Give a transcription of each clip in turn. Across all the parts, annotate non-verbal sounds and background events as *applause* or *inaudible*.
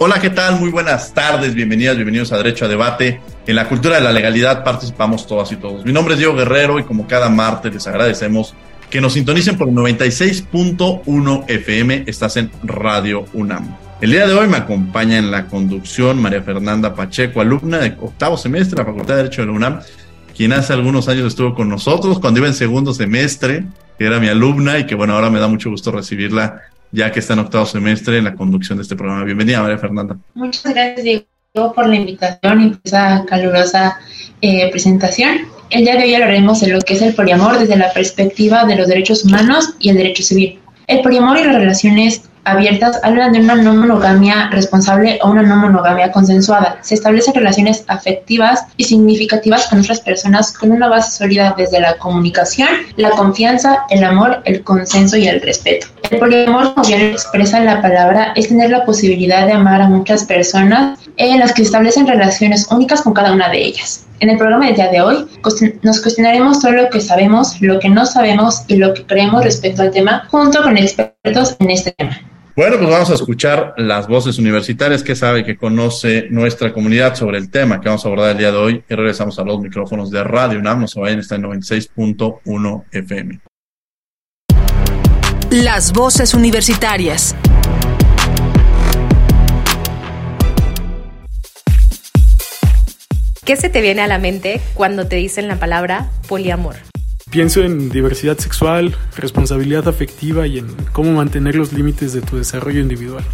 Hola, ¿qué tal? Muy buenas tardes, bienvenidas, bienvenidos a Derecho a Debate. En la cultura de la legalidad participamos todas y todos. Mi nombre es Diego Guerrero y como cada martes les agradecemos que nos sintonicen por el 96.1 FM. Estás en Radio UNAM. El día de hoy me acompaña en la conducción María Fernanda Pacheco, alumna de octavo semestre de la Facultad de Derecho de la UNAM, quien hace algunos años estuvo con nosotros cuando iba en segundo semestre, que era mi alumna y que bueno, ahora me da mucho gusto recibirla ya que está en octavo semestre en la conducción de este programa. Bienvenida, María Fernanda. Muchas gracias, Diego, por la invitación y esa calurosa eh, presentación. El día de hoy hablaremos de lo que es el poliamor desde la perspectiva de los derechos humanos y el derecho civil. El poliamor y las relaciones abiertas hablan de una no monogamia responsable o una no monogamia consensuada. Se establecen relaciones afectivas y significativas con otras personas con una base sólida desde la comunicación, la confianza, el amor, el consenso y el respeto. El poliamor, como bien expresa la palabra, es tener la posibilidad de amar a muchas personas en las que se establecen relaciones únicas con cada una de ellas. En el programa del día de hoy nos cuestionaremos todo lo que sabemos, lo que no sabemos y lo que creemos respecto al tema, junto con expertos en este tema. Bueno, pues vamos a escuchar las voces universitarias que sabe, que conoce nuestra comunidad sobre el tema que vamos a abordar el día de hoy y regresamos a los micrófonos de Radio UNAM, no se vayan, está en 96.1 FM. Las voces universitarias. ¿Qué se te viene a la mente cuando te dicen la palabra poliamor? Pienso en diversidad sexual, responsabilidad afectiva y en cómo mantener los límites de tu desarrollo individual.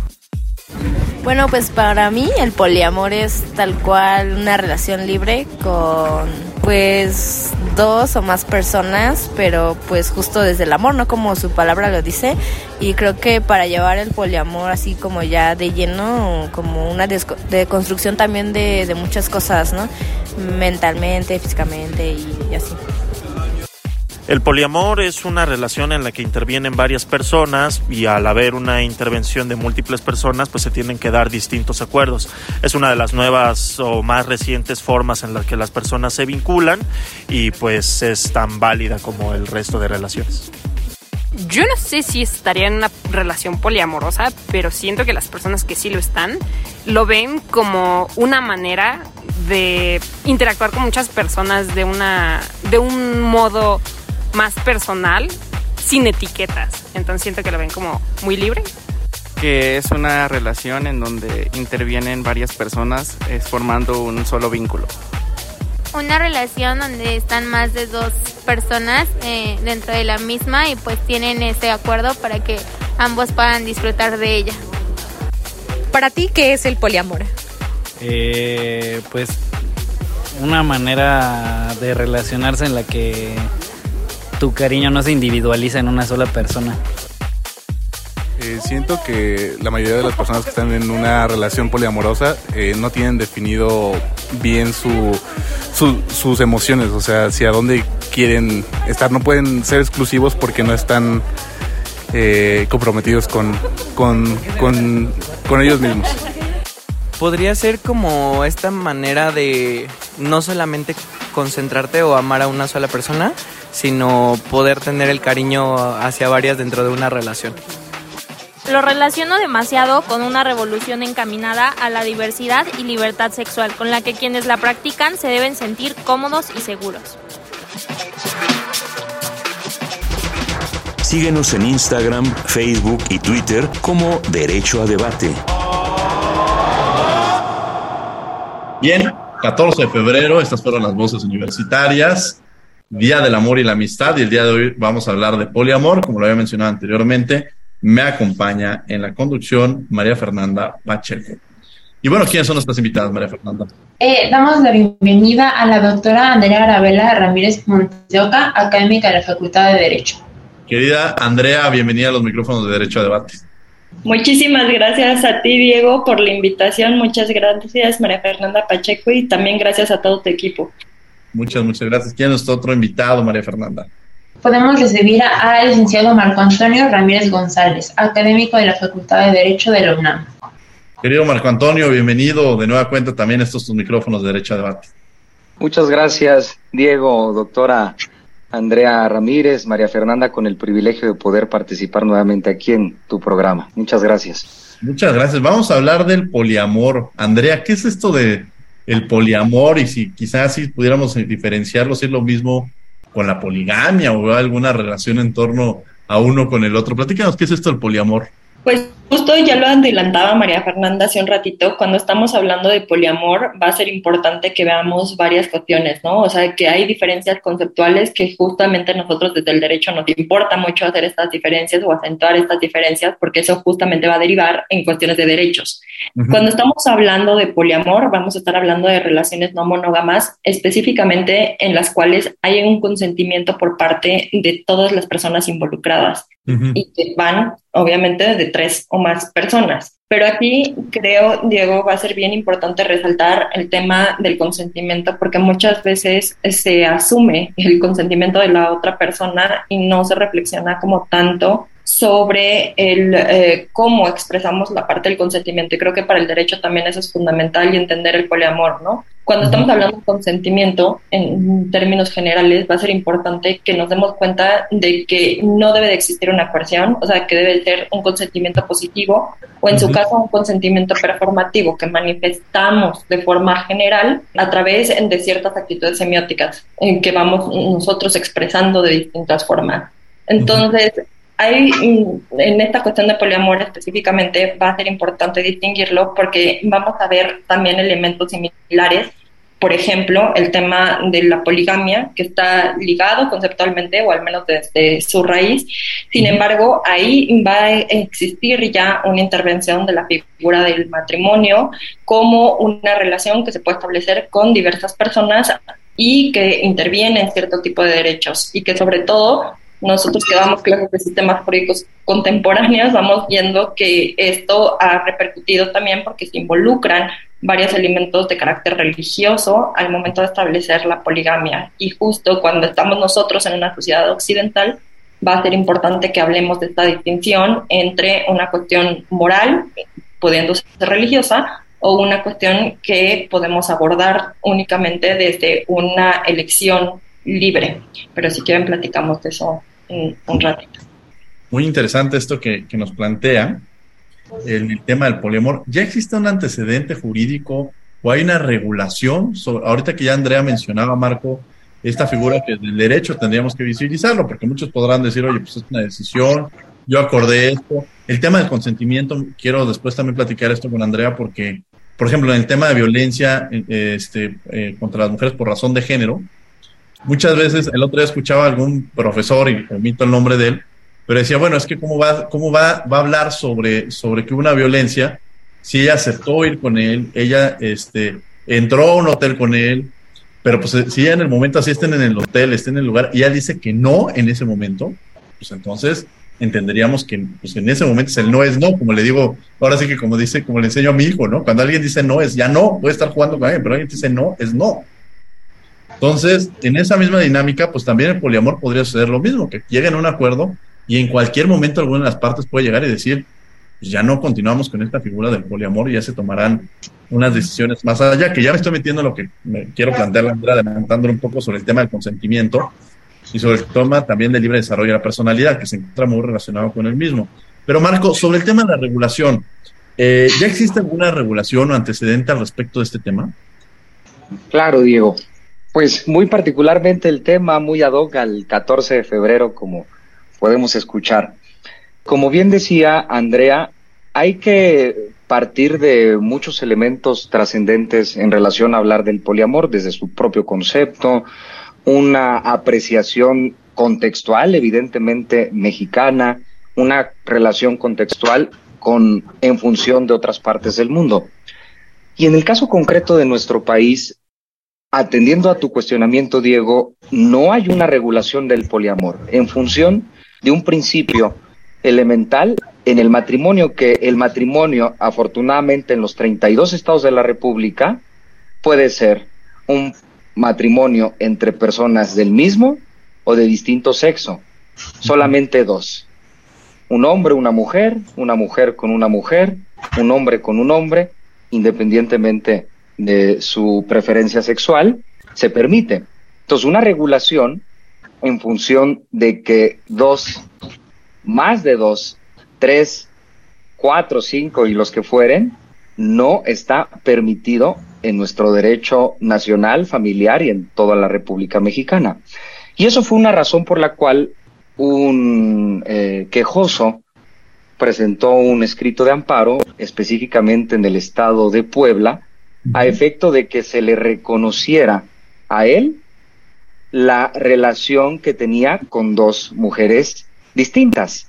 Bueno, pues para mí el poliamor es tal cual una relación libre con pues dos o más personas, pero pues justo desde el amor, ¿no? Como su palabra lo dice. Y creo que para llevar el poliamor así como ya de lleno, como una deconstrucción también de, de muchas cosas, ¿no? Mentalmente, físicamente y así. El poliamor es una relación en la que intervienen varias personas y al haber una intervención de múltiples personas pues se tienen que dar distintos acuerdos. Es una de las nuevas o más recientes formas en las que las personas se vinculan y pues es tan válida como el resto de relaciones. Yo no sé si estaría en una relación poliamorosa, pero siento que las personas que sí lo están lo ven como una manera de interactuar con muchas personas de una de un modo más personal, sin etiquetas. Entonces siento que lo ven como muy libre. Que es una relación en donde intervienen varias personas es formando un solo vínculo. Una relación donde están más de dos personas eh, dentro de la misma y pues tienen ese acuerdo para que ambos puedan disfrutar de ella. Para ti, ¿qué es el poliamor? Eh, pues una manera de relacionarse en la que tu cariño no se individualiza en una sola persona. Eh, siento que la mayoría de las personas que están en una relación poliamorosa eh, no tienen definido bien su, sus emociones, o sea, hacia dónde quieren estar. No pueden ser exclusivos porque no están eh, comprometidos con, con, con, con ellos mismos. Podría ser como esta manera de no solamente concentrarte o amar a una sola persona, sino poder tener el cariño hacia varias dentro de una relación. Lo relaciono demasiado con una revolución encaminada a la diversidad y libertad sexual, con la que quienes la practican se deben sentir cómodos y seguros. Síguenos en Instagram, Facebook y Twitter como Derecho a Debate. Bien, 14 de febrero, estas fueron las voces universitarias, Día del Amor y la Amistad, y el día de hoy vamos a hablar de poliamor, como lo había mencionado anteriormente. Me acompaña en la conducción María Fernanda Pacheco. Y bueno, ¿quiénes son nuestras invitadas, María Fernanda? Eh, damos la bienvenida a la doctora Andrea Arabela Ramírez Monteoca, académica de la Facultad de Derecho. Querida Andrea, bienvenida a los micrófonos de Derecho a Debate. Muchísimas gracias a ti, Diego, por la invitación. Muchas gracias, María Fernanda Pacheco, y también gracias a todo tu equipo. Muchas, muchas gracias. ¿Quién es otro invitado, María Fernanda? Podemos recibir al licenciado Marco Antonio Ramírez González, académico de la Facultad de Derecho de la UNAM. Querido Marco Antonio, bienvenido de nueva cuenta también a estos tus micrófonos de Derecho a Debate. Muchas gracias, Diego, doctora Andrea Ramírez, María Fernanda, con el privilegio de poder participar nuevamente aquí en tu programa. Muchas gracias. Muchas gracias. Vamos a hablar del poliamor. Andrea, ¿qué es esto de el poliamor? Y si quizás si pudiéramos diferenciarlo, si es lo mismo con la poligamia o alguna relación en torno a uno con el otro. Platícanos, ¿qué es esto del poliamor? Pues justo ya lo adelantaba María Fernanda hace un ratito, cuando estamos hablando de poliamor va a ser importante que veamos varias cuestiones, ¿no? O sea, que hay diferencias conceptuales que justamente nosotros desde el derecho nos importa mucho hacer estas diferencias o acentuar estas diferencias porque eso justamente va a derivar en cuestiones de derechos. Cuando estamos hablando de poliamor, vamos a estar hablando de relaciones no monógamas, específicamente en las cuales hay un consentimiento por parte de todas las personas involucradas y que van obviamente de tres o más personas. Pero aquí creo, Diego, va a ser bien importante resaltar el tema del consentimiento porque muchas veces se asume el consentimiento de la otra persona y no se reflexiona como tanto sobre el eh, cómo expresamos la parte del consentimiento. Y creo que para el derecho también eso es fundamental y entender el poliamor, ¿no? Cuando estamos hablando de consentimiento, en términos generales, va a ser importante que nos demos cuenta de que no debe de existir una coerción, o sea, que debe ser un consentimiento positivo o en su caso un consentimiento performativo que manifestamos de forma general a través de ciertas actitudes semióticas en que vamos nosotros expresando de distintas formas. Entonces, hay, en esta cuestión de poliamor específicamente va a ser importante distinguirlo porque vamos a ver también elementos similares. Por ejemplo, el tema de la poligamia, que está ligado conceptualmente, o al menos desde su raíz. Sin embargo, ahí va a existir ya una intervención de la figura del matrimonio como una relación que se puede establecer con diversas personas y que interviene en cierto tipo de derechos y que sobre todo nosotros que damos clases de sistemas jurídicos contemporáneos, vamos viendo que esto ha repercutido también porque se involucran varios elementos de carácter religioso al momento de establecer la poligamia. Y justo cuando estamos nosotros en una sociedad occidental, va a ser importante que hablemos de esta distinción entre una cuestión moral, pudiendo ser religiosa, o una cuestión que podemos abordar únicamente desde una elección libre. Pero si quieren platicamos de eso ratito. Muy interesante esto que, nos plantea el, tema del poliamor. ¿Ya existe un antecedente jurídico o hay una regulación? ahorita que ya Andrea mencionaba, Marco, esta figura que del derecho tendríamos que visibilizarlo, porque muchos podrán decir, oye, pues es una decisión, yo acordé esto. El tema del consentimiento, quiero después también platicar esto con Andrea, porque, por ejemplo, en el tema de violencia eh, este, eh, contra las mujeres por razón de género, muchas veces, el otro día escuchaba a algún profesor, y omito el nombre de él, pero decía, bueno, es que cómo va, cómo va, va a hablar sobre, sobre que hubo una violencia si ella aceptó ir con él, ella este, entró a un hotel con él, pero pues si ella en el momento así estén en el hotel, estén en el lugar, y ella dice que no en ese momento, pues entonces entenderíamos que pues en ese momento el no es no, como le digo, ahora sí que como dice, como le enseño a mi hijo, ¿no? Cuando alguien dice no es ya no, puede estar jugando con alguien, pero alguien dice no, es no. Entonces, en esa misma dinámica, pues también el poliamor podría suceder lo mismo, que lleguen a un acuerdo y en cualquier momento alguna de las partes puede llegar y decir, pues ya no continuamos con esta figura del poliamor y ya se tomarán unas decisiones más allá, que ya me estoy metiendo en lo que me quiero plantear, Andrea, adelantándole un poco sobre el tema del consentimiento y sobre el tema también del libre desarrollo de la personalidad, que se encuentra muy relacionado con el mismo. Pero Marco, sobre el tema de la regulación, eh, ¿ya existe alguna regulación o antecedente al respecto de este tema? Claro, Diego. Pues muy particularmente el tema muy ad hoc al 14 de febrero, como podemos escuchar. Como bien decía Andrea, hay que partir de muchos elementos trascendentes en relación a hablar del poliamor, desde su propio concepto, una apreciación contextual, evidentemente mexicana, una relación contextual con, en función de otras partes del mundo. Y en el caso concreto de nuestro país, atendiendo a tu cuestionamiento, Diego, no hay una regulación del poliamor en función de un principio elemental en el matrimonio, que el matrimonio, afortunadamente en los 32 estados de la República, puede ser un matrimonio entre personas del mismo o de distinto sexo. Solamente dos. Un hombre, una mujer, una mujer con una mujer, un hombre con un hombre, independientemente de su preferencia sexual, se permite. Entonces, una regulación en función de que dos, más de dos, tres, cuatro, cinco y los que fueren, no está permitido en nuestro derecho nacional, familiar y en toda la República Mexicana. Y eso fue una razón por la cual un eh, quejoso presentó un escrito de amparo específicamente en el estado de Puebla a efecto de que se le reconociera a él la relación que tenía con dos mujeres distintas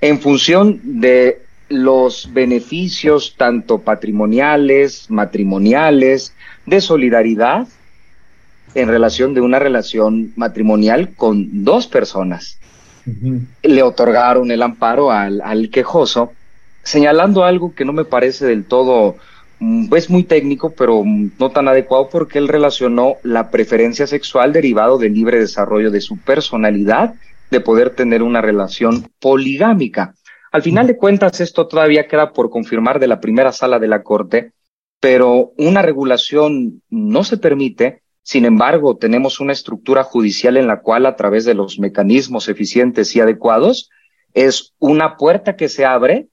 en función de los beneficios tanto patrimoniales, matrimoniales, de solidaridad en relación de una relación matrimonial con dos personas. Le otorgaron el amparo al, al, quejoso, señalando algo que no me parece del todo, es muy técnico, pero no tan adecuado porque él relacionó la preferencia sexual derivado del libre desarrollo de su personalidad de poder tener una relación poligámica. Al final de cuentas, esto todavía queda por confirmar de la primera sala de la Corte, pero una regulación no se permite. Sin embargo, tenemos una estructura judicial en la cual, a través de los mecanismos eficientes y adecuados, es una puerta que se abre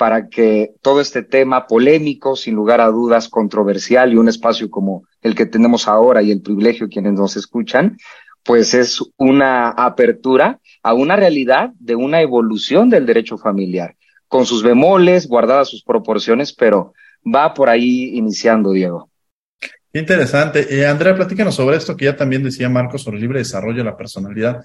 para que todo este tema polémico, sin lugar a dudas, controversial y un espacio como el que tenemos ahora y el privilegio quienes nos escuchan, pues es una apertura a una realidad de una evolución del derecho familiar, con sus bemoles, guardadas sus proporciones, pero va por ahí iniciando, Diego. Interesante. Eh, Andrea, platícanos sobre esto que ya también decía Marcos sobre el libre desarrollo de la personalidad.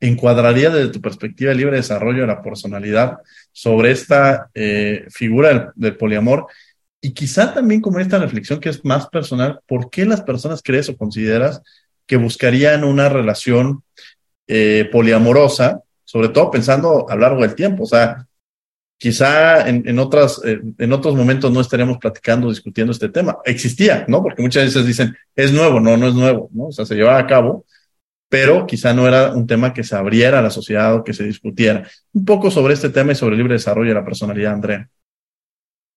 ¿Encuadraría desde tu perspectiva el libre desarrollo de la personalidad sobre esta eh, figura del, poliamor? Y quizá también como esta reflexión que es más personal, ¿por qué las personas crees o consideras que buscarían una relación eh, poliamorosa, sobre todo pensando a lo largo del tiempo. O sea, quizá en, en otras, eh, en otros momentos no estaremos platicando, discutiendo este tema. Existía, ¿no? Porque muchas veces dicen, es nuevo, no, no es nuevo, ¿no? O sea, se llevaba a cabo, pero quizá no era un tema que se abriera a la sociedad o que se discutiera. Un poco sobre este tema y sobre el libre desarrollo de la personalidad, Andrea.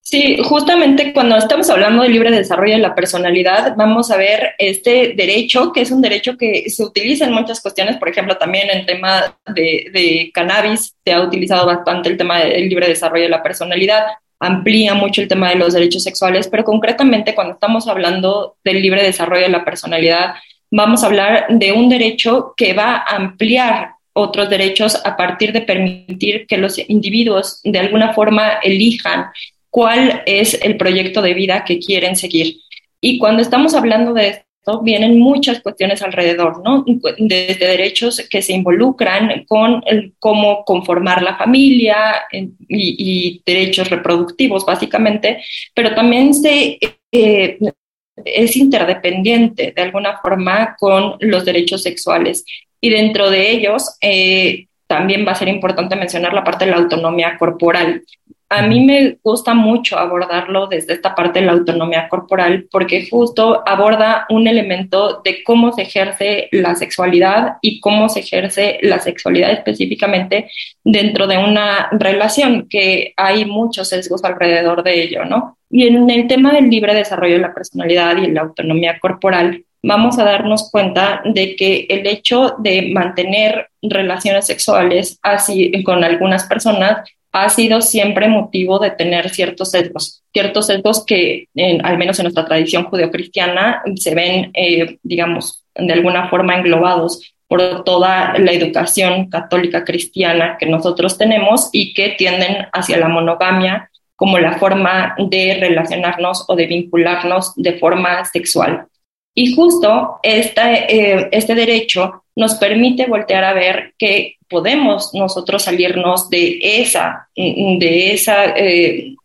Sí, justamente cuando estamos hablando del libre desarrollo de la personalidad, vamos a ver este derecho, que es un derecho que se utiliza en muchas cuestiones, por ejemplo, también en el tema de cannabis se ha utilizado bastante el tema del libre desarrollo de la personalidad, amplía mucho el tema de los derechos sexuales, pero concretamente cuando estamos hablando del libre desarrollo de la personalidad, vamos a hablar de un derecho que va a ampliar otros derechos a partir de permitir que los individuos de alguna forma elijan cuál es el proyecto de vida que quieren seguir. Y cuando estamos hablando de esto, vienen muchas cuestiones alrededor, ¿no? Desde derechos que se involucran con el, cómo conformar la familia y, y, derechos reproductivos, básicamente, pero también se, eh, es interdependiente de alguna forma con los derechos sexuales. Y dentro de ellos, eh, también va a ser importante mencionar la parte de la autonomía corporal. A mí me gusta mucho abordarlo desde esta parte de la autonomía corporal porque justo aborda un elemento de cómo se ejerce la sexualidad y cómo se ejerce la sexualidad específicamente dentro de una relación, que hay muchos sesgos alrededor de ello, ¿no? Y en el tema del libre desarrollo de la personalidad y la autonomía corporal, vamos a darnos cuenta de que el hecho de mantener relaciones sexuales así con algunas personas ha sido siempre motivo de tener ciertos sesgos, ciertos sesgos que, al menos en nuestra tradición judeocristiana, se ven, eh, digamos, de alguna forma englobados por toda la educación católica cristiana que nosotros tenemos y que tienden hacia la monogamia como la forma de relacionarnos o de vincularnos de forma sexual. Y justo este, este derecho nos permite voltear a ver que podemos nosotros salirnos de esa, de esa, eh,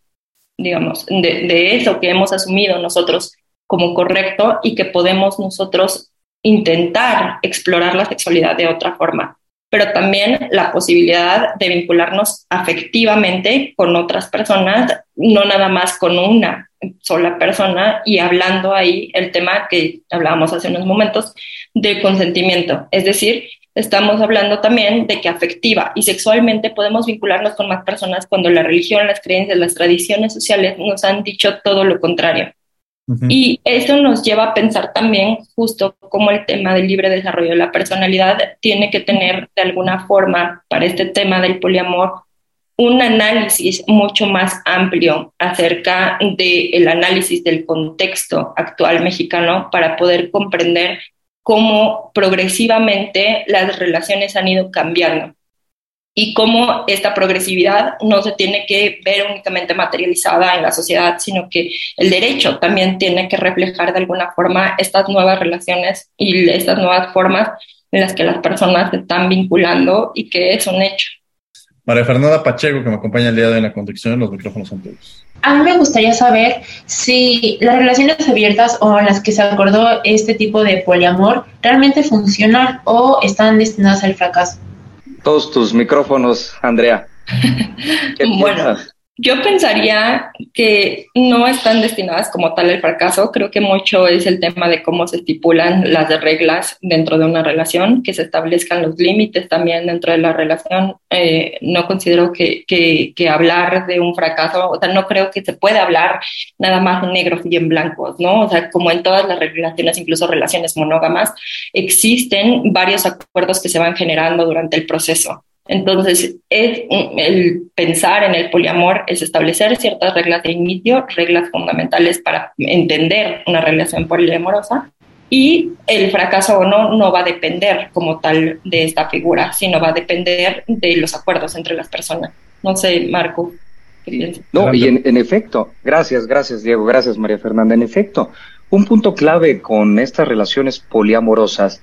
digamos, de, de eso que hemos asumido nosotros como correcto y que podemos nosotros intentar explorar la sexualidad de otra forma, pero también la posibilidad de vincularnos afectivamente con otras personas, no nada más con una sola persona y hablando ahí el tema que hablábamos hace unos momentos de consentimiento, es decir, estamos hablando también de que afectiva y sexualmente podemos vincularnos con más personas cuando la religión, las creencias, las tradiciones sociales nos han dicho todo lo contrario. Y eso nos lleva a pensar también justo cómo el tema del libre desarrollo de la personalidad tiene que tener de alguna forma para este tema del poliamor un análisis mucho más amplio acerca del análisis del contexto actual mexicano para poder comprender cómo progresivamente las relaciones han ido cambiando y cómo esta progresividad no se tiene que ver únicamente materializada en la sociedad, sino que el derecho también tiene que reflejar de alguna forma estas nuevas relaciones y estas nuevas formas en las que las personas se están vinculando y que es un hecho. María Fernanda Pacheco, que me acompaña el día de la conducción, los micrófonos son todos. A mí me gustaría saber si las relaciones abiertas o en las que se acordó este tipo de poliamor realmente funcionan o están destinadas al fracaso todos tus micrófonos, Andrea. *laughs* bueno, yo pensaría que no están destinadas como tal al fracaso. Creo que mucho es el tema de cómo se estipulan las reglas dentro de una relación, que se establezcan los límites también dentro de la relación. Eh, no considero que, que, que, hablar de un fracaso, o sea, no creo que se pueda hablar nada más en negros y en blancos, ¿no? O sea, como en todas las relaciones, incluso relaciones monógamas, existen varios acuerdos que se van generando durante el proceso. Entonces, es, el pensar en el poliamor es establecer ciertas reglas de inicio, reglas fundamentales para entender una relación poliamorosa. Y el fracaso o no no va a depender como tal de esta figura, sino va a depender de los acuerdos entre las personas. No sé, Marco. No, y en, en efecto, gracias, gracias Diego, gracias María Fernanda. En efecto, un punto clave con estas relaciones poliamorosas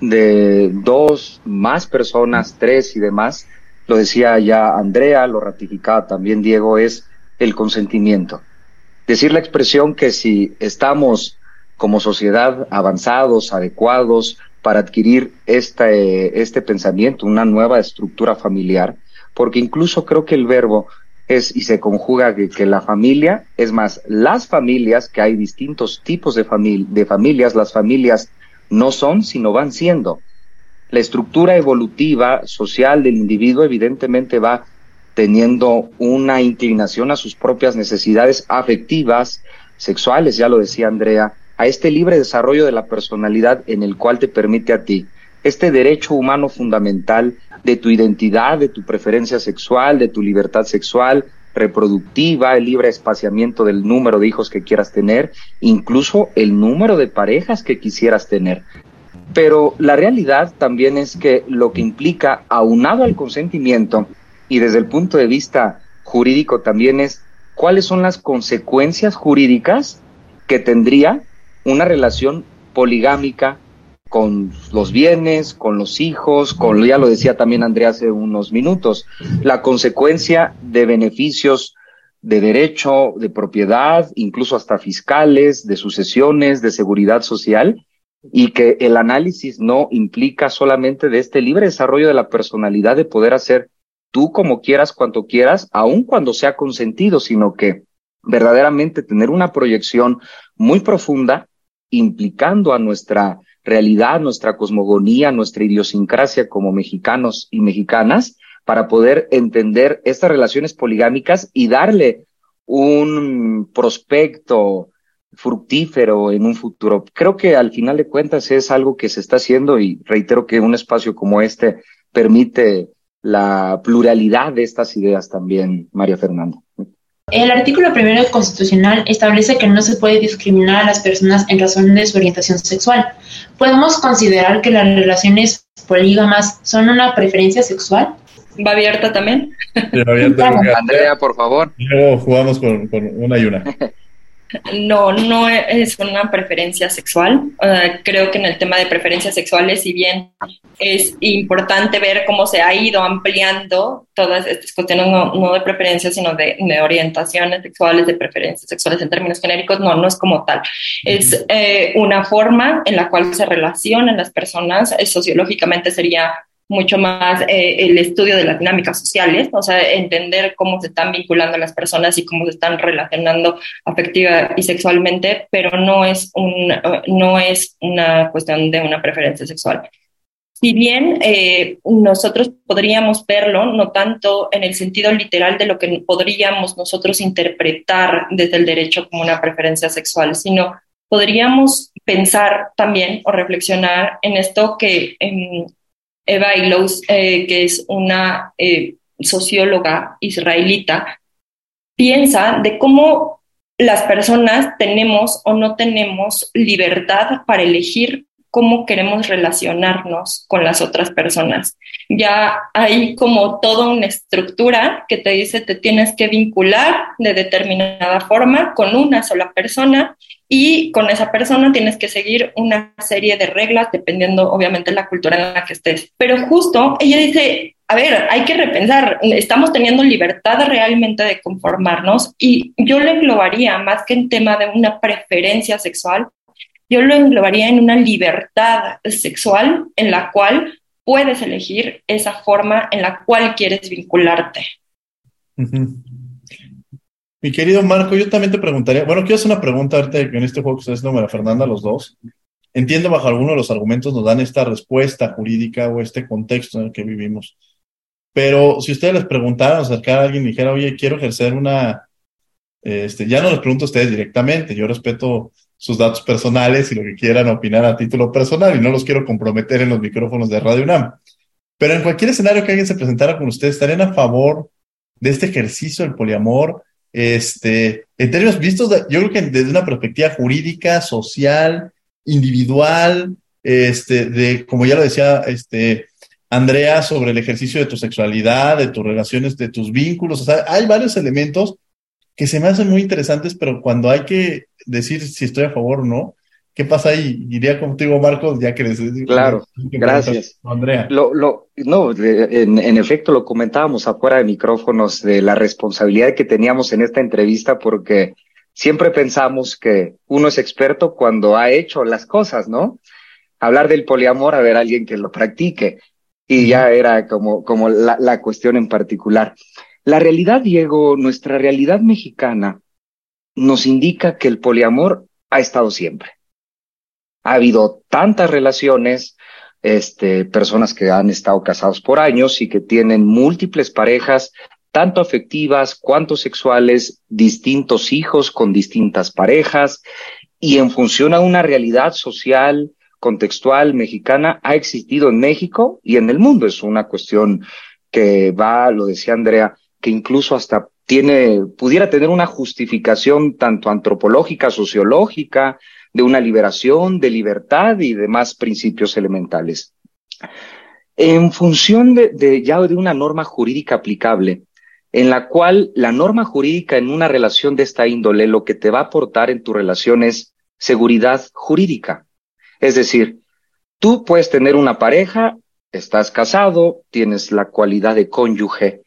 de dos, más personas, tres y demás, lo decía ya Andrea, lo ratificaba también Diego, es el consentimiento. Decir la expresión que si estamos como sociedad avanzados, adecuados para adquirir este, este pensamiento, una nueva estructura familiar, porque incluso creo que el verbo es y se conjuga que, que la familia, es más, las familias, que hay distintos tipos de, de familias, las familias no son, sino van siendo. La estructura evolutiva social del individuo evidentemente va teniendo una inclinación a sus propias necesidades afectivas, sexuales, ya lo decía Andrea, a este libre desarrollo de la personalidad en el cual te permite a ti este derecho humano fundamental de tu identidad, de tu preferencia sexual, de tu libertad sexual, reproductiva, el libre espaciamiento del número de hijos que quieras tener, incluso el número de parejas que quisieras tener. Pero la realidad también es que lo que implica, aunado al consentimiento, y desde el punto de vista jurídico también es cuáles son las consecuencias jurídicas que tendría una relación poligámica con los bienes, con los hijos, con, ya lo decía también Andrea hace unos minutos, la consecuencia de beneficios de derecho, de propiedad, incluso hasta fiscales, de sucesiones, de seguridad social, y que el análisis no implica solamente de este libre desarrollo de la personalidad de poder hacer tú como quieras, cuanto quieras, aun cuando sea consentido, sino que verdaderamente tener una proyección muy profunda implicando a nuestra realidad, nuestra cosmogonía, nuestra idiosincrasia como mexicanos y mexicanas para poder entender estas relaciones poligámicas y darle un prospecto fructífero en un futuro. Creo que al final de cuentas es algo que se está haciendo y reitero que un espacio como este permite la pluralidad de estas ideas también, María Fernanda. El artículo primero constitucional establece que no se puede discriminar a las personas en razón de su orientación sexual. ¿Podemos considerar que las relaciones polígamas son una preferencia sexual? ¿Va abierta también? Andrea, por favor. Luego jugamos con, con una y una. *laughs* No, no es una preferencia sexual. creo que en el tema de preferencias sexuales, si bien es importante ver cómo se ha ido ampliando todas estas cuestiones, no, de preferencias, sino de, orientaciones sexuales, de preferencias sexuales en términos genéricos, no, no es como tal. Es eh, una forma en la cual se relacionan las personas, sociológicamente sería mucho más eh, el estudio de las dinámicas sociales, o sea, entender cómo se están vinculando las personas y cómo se están relacionando afectiva y sexualmente, pero no es, un, no es una cuestión de una preferencia sexual. Si bien eh, nosotros podríamos verlo, no tanto en el sentido literal de lo que podríamos nosotros interpretar desde el derecho como una preferencia sexual, sino podríamos pensar también o reflexionar en esto que em, Eva Ilous, eh, que es una eh, socióloga israelita, piensa de cómo las personas tenemos o no tenemos libertad para elegir cómo queremos relacionarnos con las otras personas. Ya hay como toda una estructura que te dice te tienes que vincular de determinada forma con una sola persona y con esa persona tienes que seguir una serie de reglas dependiendo obviamente de la cultura en la que estés. Pero justo ella dice, a ver, hay que repensar, estamos teniendo libertad realmente de conformarnos y yo le englobaría más que en tema de una preferencia sexual, yo lo englobaría en una libertad sexual en la cual puedes elegir esa forma en la cual quieres vincularte. Mi querido Marco, yo también te preguntaría, bueno, quiero hacer una pregunta ahorita en este juego que ustedes no me Fernanda, los dos. Entiendo bajo alguno de los argumentos nos dan esta respuesta jurídica o este contexto en el que vivimos. Pero si ustedes les preguntaran, acercar a alguien y dijera, oye, quiero ejercer una, este, ya no les pregunto a ustedes directamente, yo respeto sus datos personales y lo que quieran opinar a título personal y no los quiero comprometer en los micrófonos de Radio UNAM. Pero en cualquier escenario que alguien se presentara con ustedes, ¿estarían a favor de este ejercicio del poliamor? Este, en términos vistos, yo creo que desde una perspectiva jurídica, social, individual, este, de, como ya lo decía, este, Andrea, sobre el ejercicio de tu sexualidad, de tus relaciones, de tus vínculos, o sea, hay varios elementos que se me hacen muy interesantes, pero cuando hay que decir si estoy a favor o no, ¿qué pasa ahí? Iría contigo, Marcos, ya que les... Claro, gracias. Andrea. Lo, lo, no, en, en, efecto, lo comentábamos afuera de micrófonos de la responsabilidad que teníamos en esta entrevista, porque siempre pensamos que uno es experto cuando ha hecho las cosas, ¿no? Hablar del poliamor, a ver, alguien que lo practique. Y ya era como, como la, la cuestión en particular. La realidad, Diego, nuestra realidad mexicana nos indica que el poliamor ha estado siempre. Ha habido tantas relaciones, este, personas que han estado casados por años y que tienen múltiples parejas, tanto afectivas cuanto sexuales, distintos hijos con distintas parejas, y en función a una realidad social, contextual mexicana, ha existido en México y en el mundo. Es una cuestión que va, lo decía Andrea, que incluso hasta tiene, pudiera tener una justificación tanto antropológica, sociológica, de una liberación, de libertad y demás principios elementales. En función de, ya de una norma jurídica aplicable, en la cual la norma jurídica en una relación de esta índole lo que te va a aportar en tu relación es seguridad jurídica. Es decir, tú puedes tener una pareja, estás casado, tienes la cualidad de cónyuge,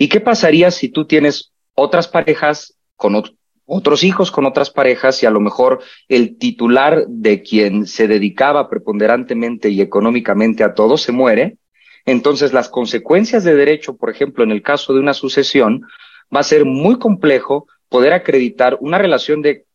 ¿Y qué pasaría si tú tienes otras parejas con otros hijos con otras parejas y a lo mejor el titular de quien se dedicaba preponderantemente y económicamente a todo se muere? Entonces las consecuencias de derecho, por ejemplo, en el caso de una sucesión, va a ser muy complejo poder acreditar una relación de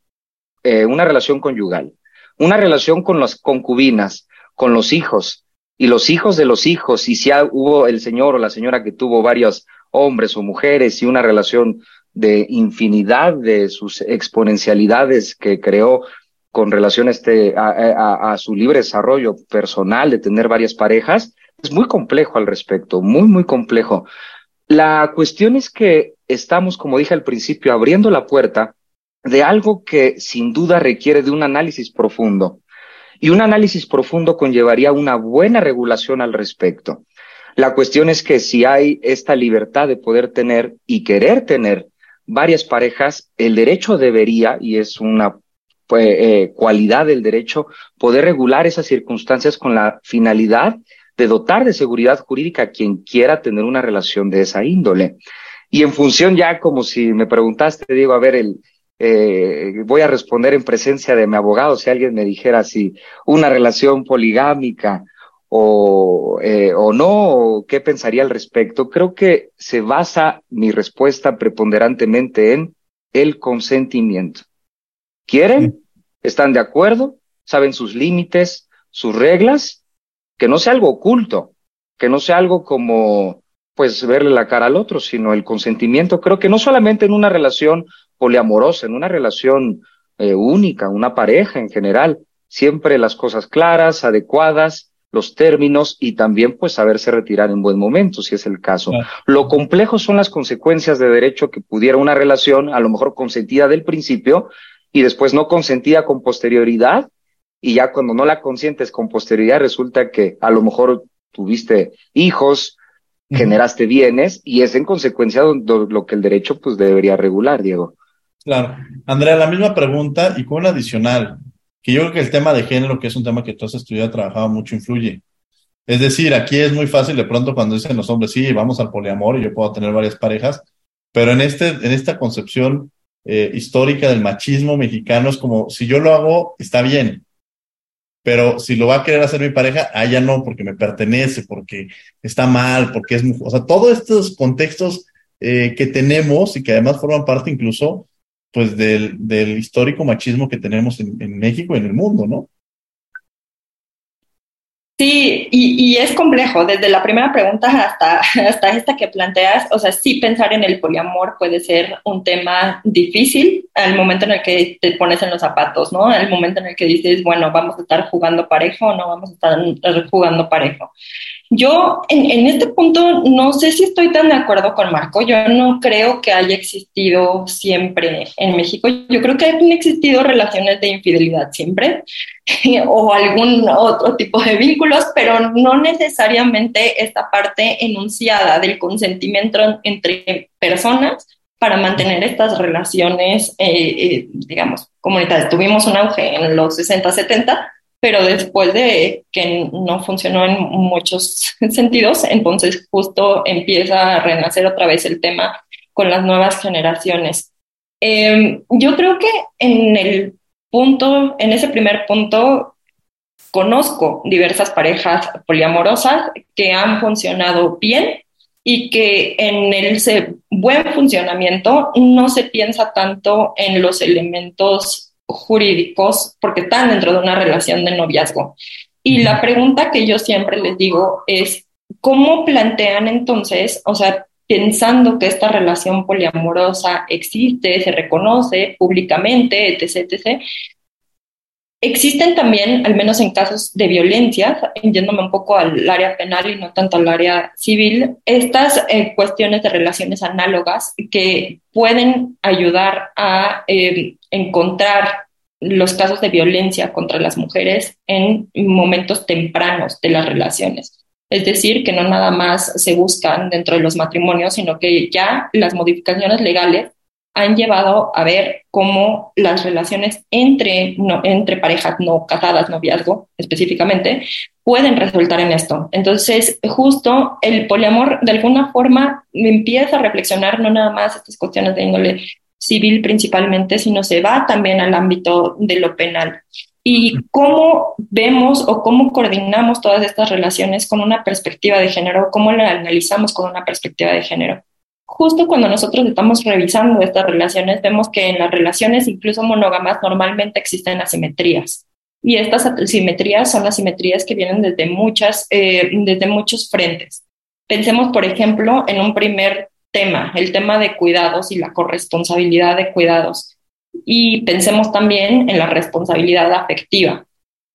eh, una relación conyugal, una relación con las concubinas, con los hijos y los hijos de los hijos, y si hubo el señor o la señora que tuvo varios hombres o mujeres y una relación de infinidad de sus exponencialidades que creó con relación a, este, a, su libre desarrollo personal de tener varias parejas, es muy complejo al respecto, muy, muy complejo. La cuestión es que estamos, como dije al principio, abriendo la puerta de algo que sin duda requiere de un análisis profundo. Y un análisis profundo conllevaría una buena regulación al respecto. La cuestión es que si hay esta libertad de poder tener y querer tener varias parejas, el derecho debería, y es una pues, eh, cualidad del derecho, poder regular esas circunstancias con la finalidad de dotar de seguridad jurídica a quien quiera tener una relación de esa índole. Y en función ya, como si me preguntaste, digo, a ver, el, eh, voy a responder en presencia de mi abogado si alguien me dijera si una relación poligámica o, eh, o no, o qué pensaría al respecto. Creo que se basa mi respuesta preponderantemente en el consentimiento. ¿Quieren? ¿Están de acuerdo? ¿Saben sus límites, sus reglas? Que no sea algo oculto, que no sea algo como pues verle la cara al otro, sino el consentimiento. Creo que no solamente en una relación poliamorosa, en una relación eh, única, una pareja en general, siempre las cosas claras, adecuadas, los términos y también pues saberse retirar en buen momento, si es el caso. Lo complejo son las consecuencias de derecho que pudiera una relación, a lo mejor consentida del principio y después no consentida con posterioridad, y ya cuando no la consientes con posterioridad resulta que a lo mejor tuviste hijos, generaste bienes y es en consecuencia lo que el derecho pues debería regular, Diego. Claro. Andrea, la misma pregunta y con una adicional, que yo creo que el tema de género, que es un tema que tú has estudiado, trabajado mucho, influye. Es decir, aquí es muy fácil de pronto cuando dicen los hombres, sí, vamos al poliamor y yo puedo tener varias parejas, pero en, este, en esta concepción eh, histórica del machismo mexicano es como, si yo lo hago, está bien, pero si lo va a querer hacer mi pareja, ah, ya no, porque me pertenece, porque está mal, porque es, o sea, todos estos contextos eh, que tenemos y que además forman parte incluso, pues, del, del histórico machismo que tenemos en, en México y en el mundo, ¿no? Sí, y, y, es complejo, desde la primera pregunta hasta, *laughs* hasta esta que planteas, o sea, sí pensar en el poliamor puede ser un tema difícil al momento en el que te pones en los zapatos, ¿no? Al momento en el que dices, bueno, vamos a estar jugando parejo o no vamos a estar jugando parejo. Yo en, en, este punto no sé si estoy tan de acuerdo con Marco. Yo no creo que haya existido siempre en México. Yo creo que han existido relaciones de infidelidad siempre *laughs* o algún otro tipo de vínculos, pero no necesariamente esta parte enunciada del consentimiento entre personas para mantener estas relaciones, eh, eh, digamos, comunitarias. Tuvimos un auge en los 60, 70 pero después de que no funcionó en muchos *laughs* sentidos, entonces justo empieza a renacer otra vez el tema con las nuevas generaciones. Em, yo creo que en el punto, en ese primer punto, conozco diversas parejas poliamorosas que han funcionado bien y que en el buen funcionamiento no se piensa tanto en los elementos jurídicos porque están dentro de una relación de noviazgo. Y la pregunta que yo siempre les digo es, ¿cómo plantean entonces, o sea, pensando que esta relación poliamorosa existe, se reconoce públicamente, etc., etc., Existen también, al menos en casos de violencia, yéndome un poco al área penal y no tanto al área civil, estas eh, cuestiones de relaciones análogas que pueden ayudar a eh, encontrar los casos de violencia contra las mujeres en momentos tempranos de las relaciones. Es decir, que no nada más se buscan dentro de los matrimonios, sino que ya las modificaciones legales han llevado a ver cómo las relaciones entre, no, entre parejas no casadas, noviazgo específicamente, pueden resultar en esto. Entonces, justo el poliamor de alguna forma empieza a reflexionar no nada más estas cuestiones de índole civil principalmente, sino se va también al ámbito de lo penal. Y cómo vemos o cómo coordinamos todas estas relaciones con una perspectiva de género, cómo la analizamos con una perspectiva de género justo cuando nosotros estamos revisando estas relaciones, vemos que en las relaciones, incluso monógamas, normalmente existen asimetrías. Y estas asimetrías son asimetrías que vienen desde, muchas, eh, desde muchos frentes. Pensemos, por ejemplo, en un primer tema, el tema de cuidados y la corresponsabilidad de cuidados. Y pensemos también en la responsabilidad afectiva.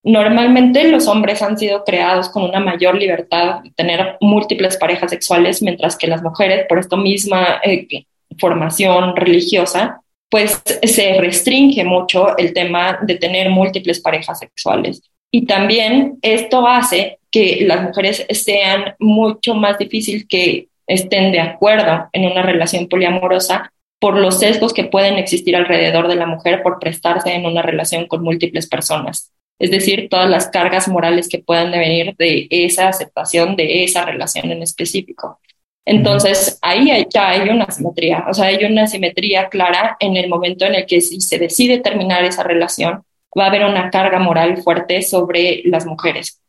Normalmente los hombres han sido creados con una mayor libertad de tener múltiples parejas sexuales, mientras que las mujeres, por esta misma eh, formación religiosa, pues se restringe mucho el tema de tener múltiples parejas sexuales. Y también esto hace que las mujeres sean mucho más difícil que estén de acuerdo en una relación poliamorosa por los sesgos que pueden existir alrededor de la mujer por prestarse en una relación con múltiples personas. Es decir, todas las cargas morales que puedan venir de esa aceptación de esa relación en específico. Entonces, ahí ya hay una simetría, o sea, hay una simetría clara en el momento en el que si se decide terminar esa relación, va a haber una carga moral fuerte sobre las mujeres.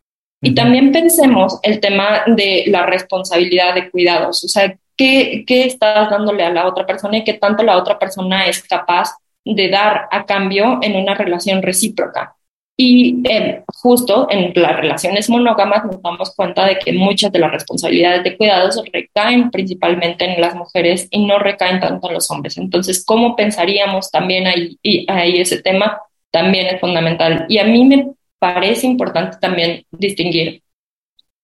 Y también pensemos el tema de la responsabilidad de cuidados, o sea, ¿qué, ¿qué estás dándole a la otra persona y qué tanto la otra persona es capaz de dar a cambio en una relación recíproca? Y eh, justo en las relaciones monógamas nos damos cuenta de que muchas de las responsabilidades de cuidados recaen principalmente en las mujeres y no recaen tanto en los hombres. Entonces, ¿cómo pensaríamos también ahí, ahí ese tema? También es fundamental. Y a mí me parece importante también distinguir.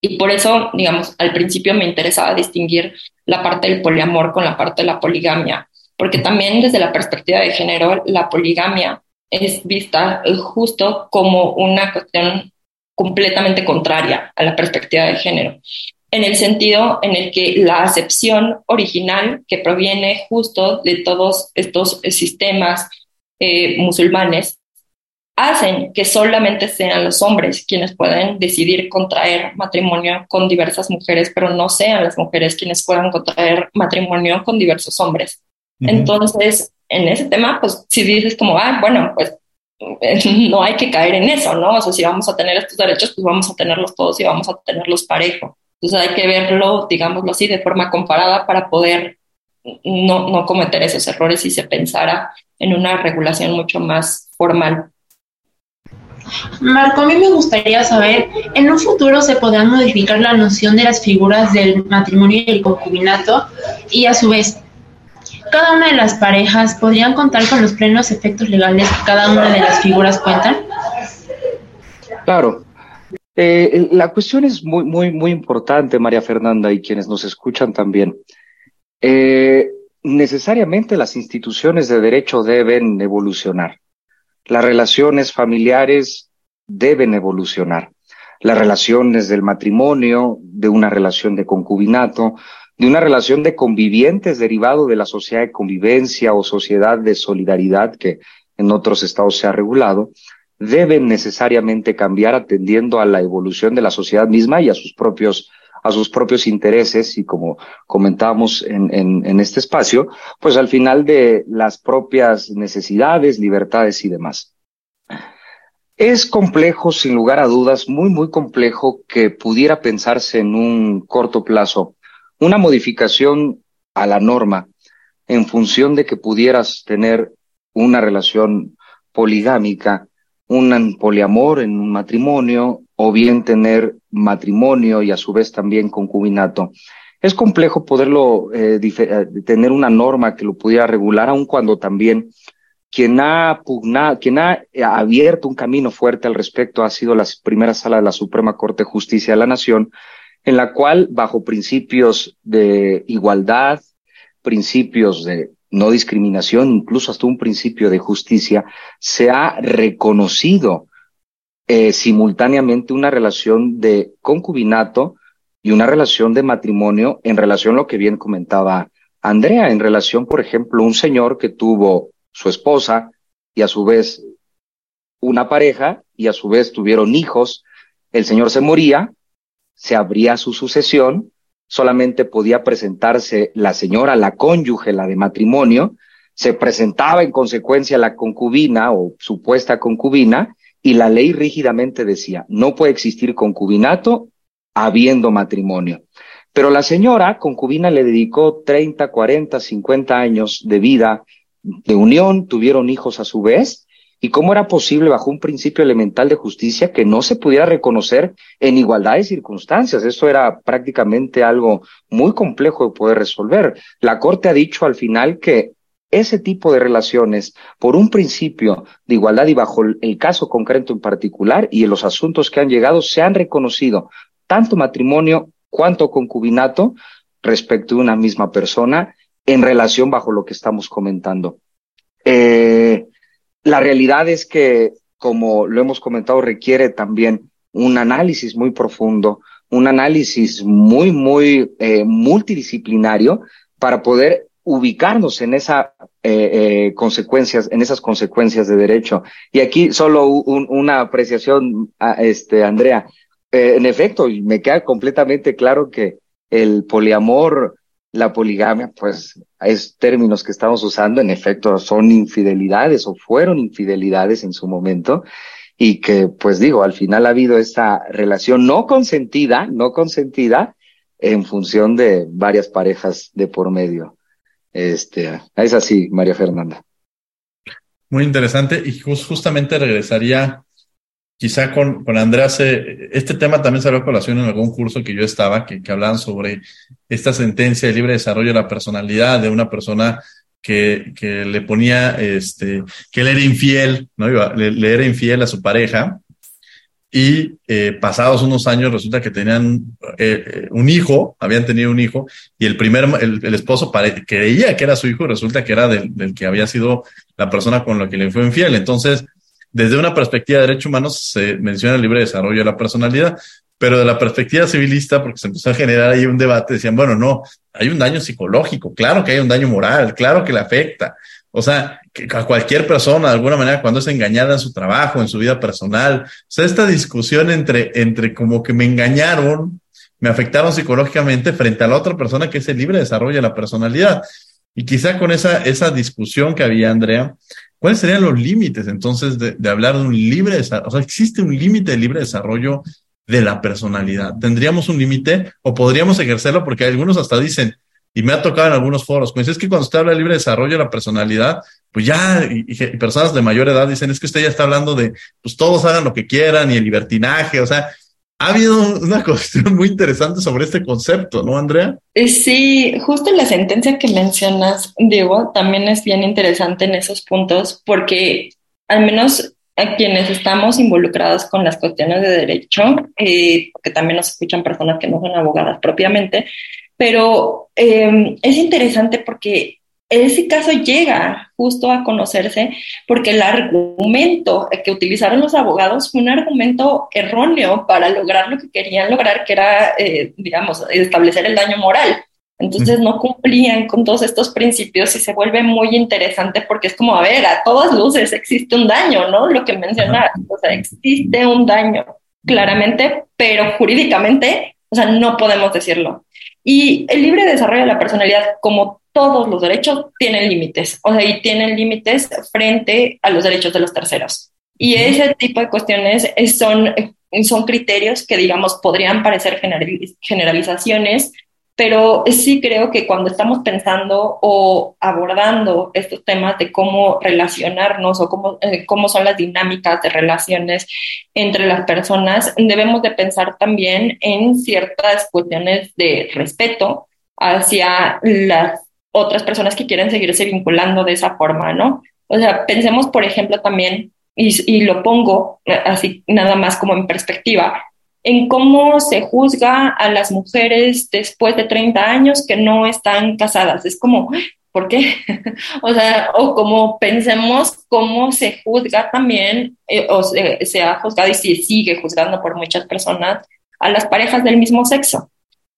Y por eso, digamos, al principio me interesaba distinguir la parte del poliamor con la parte de la poligamia, porque también desde la perspectiva de género, la poligamia es vista justo como una cuestión completamente contraria a la perspectiva de género, en el sentido en el que la acepción original que proviene justo de todos estos sistemas eh, musulmanes hacen que solamente sean los hombres quienes pueden decidir contraer matrimonio con diversas mujeres, pero no sean las mujeres quienes puedan contraer matrimonio con diversos hombres. Entonces, en ese tema, pues si dices como, ah, bueno, pues *laughs* no hay que caer en eso, ¿no? O sea, si vamos a tener estos derechos, pues vamos a tenerlos todos y vamos a tenerlos parejo. Entonces hay que verlo, digámoslo así, de forma comparada para poder no, no cometer esos errores si se pensara en una regulación mucho más formal. Marco, a mí me gustaría saber, ¿en un futuro se podrán modificar la noción de las figuras del matrimonio y el concubinato? Y a su vez, cada una de las parejas podrían contar con los plenos efectos legales que cada una de las figuras cuentan? Claro. Eh, la cuestión es muy, muy, muy importante, María Fernanda, y quienes nos escuchan también. Eh, necesariamente las instituciones de derecho deben evolucionar. Las relaciones familiares deben evolucionar. Las relaciones del matrimonio, de una relación de concubinato, de una relación de convivientes derivado de la sociedad de convivencia o sociedad de solidaridad que en otros estados se ha regulado, deben necesariamente cambiar atendiendo a la evolución de la sociedad misma y a sus propios a sus propios intereses y como comentábamos en, en, este espacio, pues al final de las propias necesidades, libertades y demás. Es complejo, sin lugar a dudas, muy, muy complejo que pudiera pensarse en un corto plazo una modificación a la norma en función de que pudieras tener una relación poligámica, un poliamor en un matrimonio o bien tener matrimonio y a su vez también concubinato. Es complejo poderlo eh, eh, tener una norma que lo pudiera regular, aun cuando también quien ha pugnado, quien ha abierto un camino fuerte al respecto ha sido la primera sala de la Suprema Corte de Justicia de la Nación, en la cual, bajo principios de igualdad, principios de no discriminación, incluso hasta un principio de justicia, se ha reconocido eh, simultáneamente una relación de concubinato y una relación de matrimonio en relación a lo que bien comentaba Andrea, en relación, por ejemplo, un señor que tuvo su esposa y a su vez una pareja y a su vez tuvieron hijos, el señor se moría, se abría su sucesión, solamente podía presentarse la señora, la cónyuge, la de matrimonio, se presentaba en consecuencia la concubina o supuesta concubina, y la ley rígidamente decía, no puede existir concubinato habiendo matrimonio. Pero la señora concubina le dedicó 30, 40, 50 años de vida de unión, tuvieron hijos a su vez, ¿Y cómo era posible bajo un principio elemental de justicia que no se pudiera reconocer en igualdad de circunstancias? Esto era prácticamente algo muy complejo de poder resolver. La Corte ha dicho al final que ese tipo de relaciones, por un principio de igualdad y bajo el caso concreto en particular y en los asuntos que han llegado, se han reconocido tanto matrimonio cuanto concubinato respecto de una misma persona en relación bajo lo que estamos comentando. Eh, la realidad es que como lo hemos comentado, requiere también un análisis muy profundo, un análisis muy, muy eh, multidisciplinario para poder ubicarnos en esa eh, eh, consecuencias, en esas consecuencias de derecho. Y aquí solo una apreciación, a, este, Andrea. Eh, en efecto, me queda completamente claro que el poliamor, la poligamia, pues es términos que estamos usando, en efecto, son infidelidades o fueron infidelidades en su momento y que, pues digo, al final ha habido esta relación no consentida, no consentida, en función de varias parejas de por medio. Este, es así, María Fernanda. Muy interesante y justamente regresaría quizá con, con Andrés, este tema también salió a colación en algún curso que yo estaba, que, que hablaban sobre esta sentencia de libre desarrollo de la personalidad de una persona que, que le ponía, este, que él era infiel, ¿no? Le, le era infiel a su pareja y eh, pasados unos años resulta que tenían eh, eh, un hijo, habían tenido un hijo, y el primer, el, esposo creía que era su hijo resulta que era del, del, que había sido la persona con la que le fue infiel. Entonces, desde una perspectiva de derechos humanos se menciona el libre desarrollo de la personalidad, pero de la perspectiva civilista, porque se empezó a generar ahí un debate, decían, bueno, no, hay un daño psicológico, claro que hay un daño moral, claro que le afecta, o sea, que a cualquier persona, de alguna manera, cuando es engañada en su trabajo, en su vida personal, o sea, esta discusión entre, entre como que me engañaron, me afectaron psicológicamente frente a la otra persona que es el libre desarrollo de la personalidad. Y quizá con esa, esa discusión que había, Andrea, ¿cuáles serían los límites entonces de, de hablar de un libre desarrollo? O sea, ¿existe un límite de libre desarrollo de la personalidad? ¿Tendríamos un límite o podríamos ejercerlo? Porque algunos hasta dicen, y me ha tocado en algunos foros, pues es que cuando usted habla de libre desarrollo de la personalidad, pues ya, y, personas de mayor edad dicen, es que usted ya está hablando de, pues todos hagan lo que quieran y el libertinaje, o sea, ha habido una *laughs* cuestión muy interesante sobre este concepto, ¿no, Andrea? Eh, sí, justo la sentencia que mencionas, Diego, también es bien interesante en esos puntos, porque al menos a quienes estamos involucrados con las cuestiones de derecho, eh, porque también nos escuchan personas que no son abogadas propiamente, pero eh, es interesante porque ese caso llega justo a conocerse porque el argumento que utilizaron los abogados fue un argumento erróneo para lograr lo que querían lograr, que era, eh, digamos, establecer el daño moral. Entonces no cumplían con todos estos principios y se vuelve muy interesante porque es como, a ver, a todas luces existe un daño, ¿no? Lo que mencionaba, o sea, existe un daño claramente, pero jurídicamente, o sea, no podemos decirlo. Y el libre desarrollo de la personalidad, como todos los derechos, tienen límites, o sea, y tienen límites frente a los derechos de los terceros. Y ese tipo de cuestiones son, son criterios que, digamos, podrían parecer generalizaciones, pero sí creo que cuando estamos pensando o abordando estos temas de cómo relacionarnos o cómo, eh, cómo son las dinámicas de relaciones entre las personas, debemos de pensar también en ciertas cuestiones de respeto hacia las otras personas que quieren seguirse vinculando de esa forma, ¿no? O sea, pensemos, por ejemplo, también, y, y lo pongo así nada más como en perspectiva, en cómo se juzga a las mujeres después de 30 años que no están casadas. Es como, ¿por qué? *laughs* o sea, o como pensemos cómo se juzga también, eh, o se, se, ha juzgado y se sigue juzgando por muchas personas a las parejas del mismo sexo.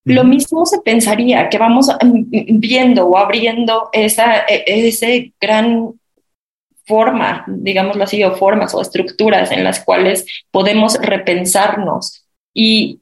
Lo mismo se pensaría que vamos viendo o abriendo esa e, ese gran forma, digámoslo así, o formas o estructuras en las cuales podemos repensarnos y